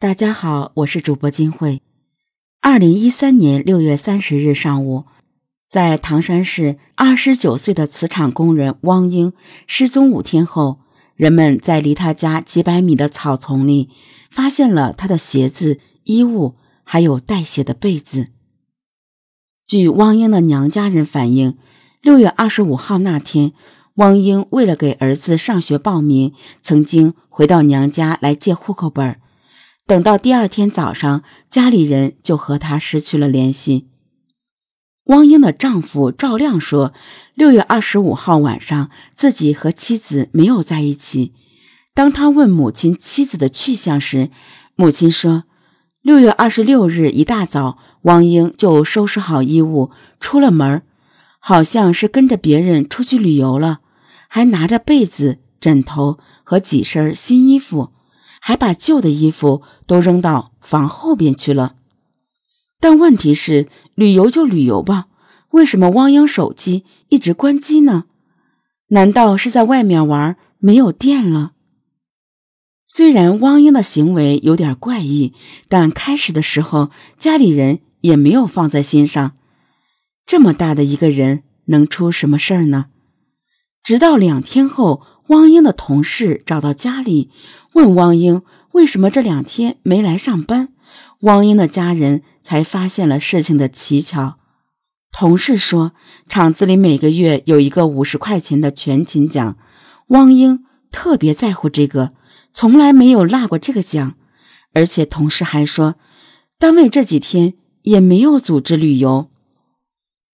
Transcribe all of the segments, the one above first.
大家好，我是主播金慧。二零一三年六月三十日上午，在唐山市，二十九岁的瓷厂工人汪英失踪五天后，人们在离他家几百米的草丛里发现了他的鞋子、衣物，还有带血的被子。据汪英的娘家人反映，六月二十五号那天，汪英为了给儿子上学报名，曾经回到娘家来借户口本儿。等到第二天早上，家里人就和她失去了联系。汪英的丈夫赵亮说，六月二十五号晚上，自己和妻子没有在一起。当他问母亲妻子的去向时，母亲说，六月二十六日一大早，汪英就收拾好衣物出了门，好像是跟着别人出去旅游了，还拿着被子、枕头和几身新衣服。还把旧的衣服都扔到房后边去了，但问题是，旅游就旅游吧，为什么汪英手机一直关机呢？难道是在外面玩没有电了？虽然汪英的行为有点怪异，但开始的时候家里人也没有放在心上。这么大的一个人，能出什么事儿呢？直到两天后，汪英的同事找到家里。问汪英为什么这两天没来上班，汪英的家人才发现了事情的蹊跷。同事说，厂子里每个月有一个五十块钱的全勤奖，汪英特别在乎这个，从来没有落过这个奖。而且同事还说，单位这几天也没有组织旅游。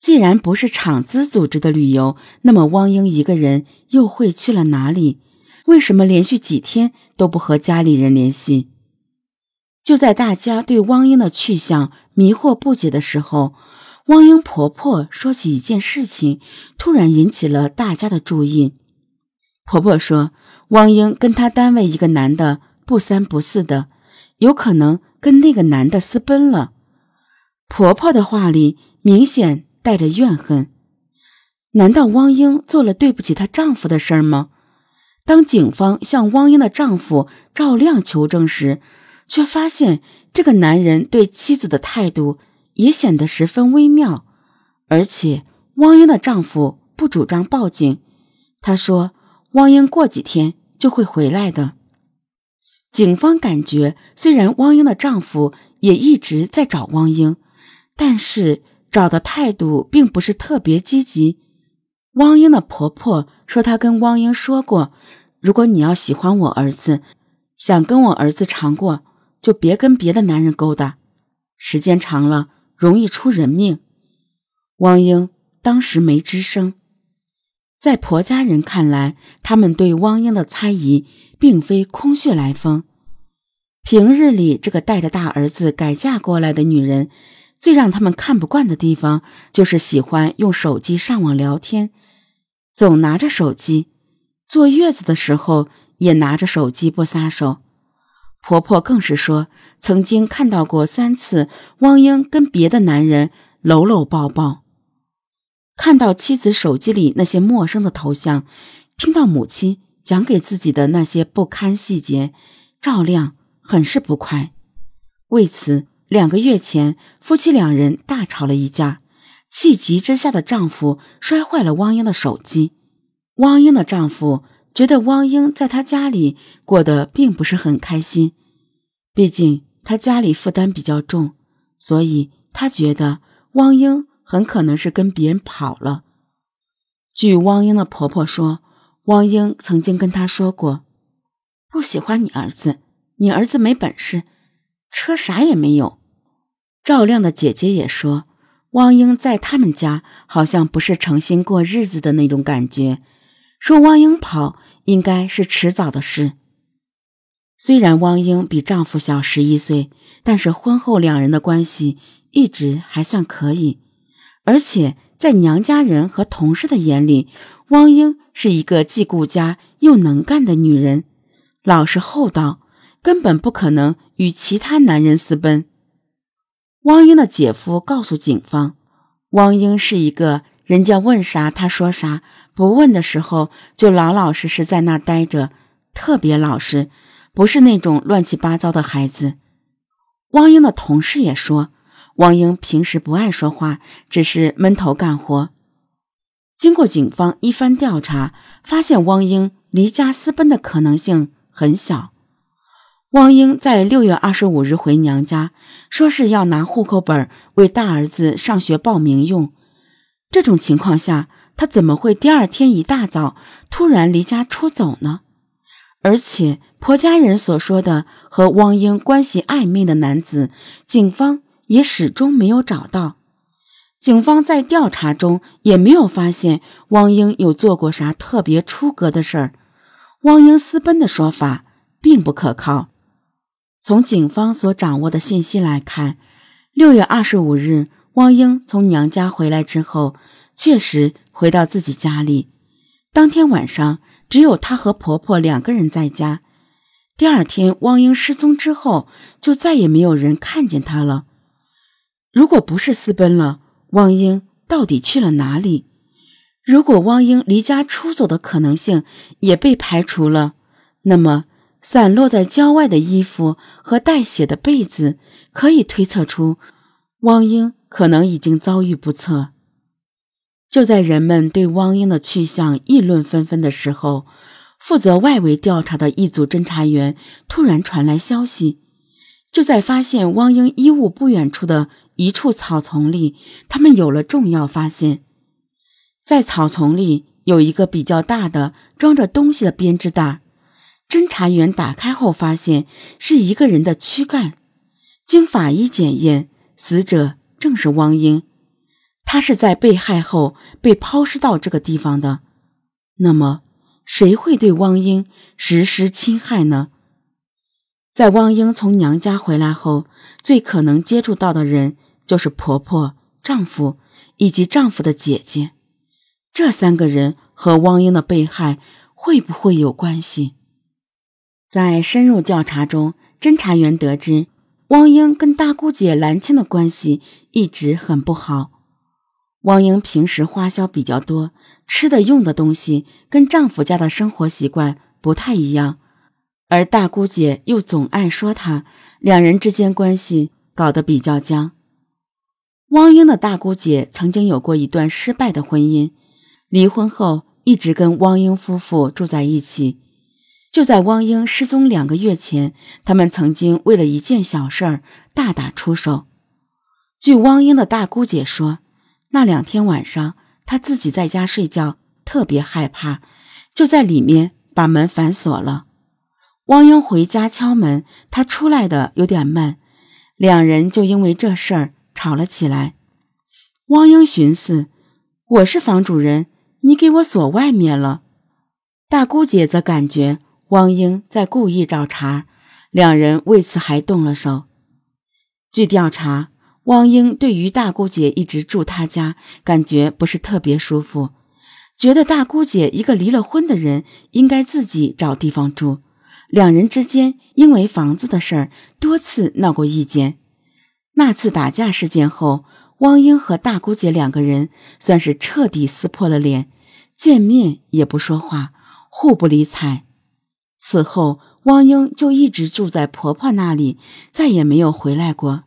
既然不是厂子组织的旅游，那么汪英一个人又会去了哪里？为什么连续几天都不和家里人联系？就在大家对汪英的去向迷惑不解的时候，汪英婆婆说起一件事情，突然引起了大家的注意。婆婆说，汪英跟她单位一个男的不三不四的，有可能跟那个男的私奔了。婆婆的话里明显带着怨恨。难道汪英做了对不起她丈夫的事儿吗？当警方向汪英的丈夫赵亮求证时，却发现这个男人对妻子的态度也显得十分微妙。而且，汪英的丈夫不主张报警，他说：“汪英过几天就会回来的。”警方感觉，虽然汪英的丈夫也一直在找汪英，但是找的态度并不是特别积极。汪英的婆婆说：“她跟汪英说过，如果你要喜欢我儿子，想跟我儿子长过，就别跟别的男人勾搭，时间长了容易出人命。”汪英当时没吱声。在婆家人看来，他们对汪英的猜疑并非空穴来风。平日里，这个带着大儿子改嫁过来的女人，最让他们看不惯的地方，就是喜欢用手机上网聊天。总拿着手机，坐月子的时候也拿着手机不撒手。婆婆更是说，曾经看到过三次汪英跟别的男人搂搂抱抱。看到妻子手机里那些陌生的头像，听到母亲讲给自己的那些不堪细节，赵亮很是不快。为此，两个月前夫妻两人大吵了一架。气急之下的丈夫摔坏了汪英的手机。汪英的丈夫觉得汪英在他家里过得并不是很开心，毕竟他家里负担比较重，所以他觉得汪英很可能是跟别人跑了。据汪英的婆婆说，汪英曾经跟她说过：“不喜欢你儿子，你儿子没本事，车啥也没有。”赵亮的姐姐也说。汪英在他们家好像不是诚心过日子的那种感觉，说汪英跑应该是迟早的事。虽然汪英比丈夫小十一岁，但是婚后两人的关系一直还算可以，而且在娘家人和同事的眼里，汪英是一个既顾家又能干的女人，老实厚道，根本不可能与其他男人私奔。汪英的姐夫告诉警方，汪英是一个人家问啥他说啥，不问的时候就老老实实在那待着，特别老实，不是那种乱七八糟的孩子。汪英的同事也说，汪英平时不爱说话，只是闷头干活。经过警方一番调查，发现汪英离家私奔的可能性很小。汪英在六月二十五日回娘家，说是要拿户口本为大儿子上学报名用。这种情况下，他怎么会第二天一大早突然离家出走呢？而且，婆家人所说的和汪英关系暧昧的男子，警方也始终没有找到。警方在调查中也没有发现汪英有做过啥特别出格的事儿。汪英私奔的说法并不可靠。从警方所掌握的信息来看，六月二十五日，汪英从娘家回来之后，确实回到自己家里。当天晚上，只有她和婆婆两个人在家。第二天，汪英失踪之后，就再也没有人看见她了。如果不是私奔了，汪英到底去了哪里？如果汪英离家出走的可能性也被排除了，那么……散落在郊外的衣服和带血的被子，可以推测出汪英可能已经遭遇不测。就在人们对汪英的去向议论纷纷的时候，负责外围调查的一组侦查员突然传来消息：就在发现汪英衣物不远处的一处草丛里，他们有了重要发现。在草丛里有一个比较大的装着东西的编织袋。侦查员打开后，发现是一个人的躯干。经法医检验，死者正是汪英。他是在被害后被抛尸到这个地方的。那么，谁会对汪英实施侵害呢？在汪英从娘家回来后，最可能接触到的人就是婆婆、丈夫以及丈夫的姐姐。这三个人和汪英的被害会不会有关系？在深入调查中，侦查员得知，汪英跟大姑姐兰青的关系一直很不好。汪英平时花销比较多，吃的用的东西跟丈夫家的生活习惯不太一样，而大姑姐又总爱说她，两人之间关系搞得比较僵。汪英的大姑姐曾经有过一段失败的婚姻，离婚后一直跟汪英夫妇住在一起。就在汪英失踪两个月前，他们曾经为了一件小事儿大打出手。据汪英的大姑姐说，那两天晚上，她自己在家睡觉，特别害怕，就在里面把门反锁了。汪英回家敲门，她出来的有点慢，两人就因为这事儿吵了起来。汪英寻思：“我是房主人，你给我锁外面了。”大姑姐则感觉。汪英在故意找茬，两人为此还动了手。据调查，汪英对于大姑姐一直住他家，感觉不是特别舒服，觉得大姑姐一个离了婚的人应该自己找地方住。两人之间因为房子的事儿多次闹过意见。那次打架事件后，汪英和大姑姐两个人算是彻底撕破了脸，见面也不说话，互不理睬。此后，汪英就一直住在婆婆那里，再也没有回来过。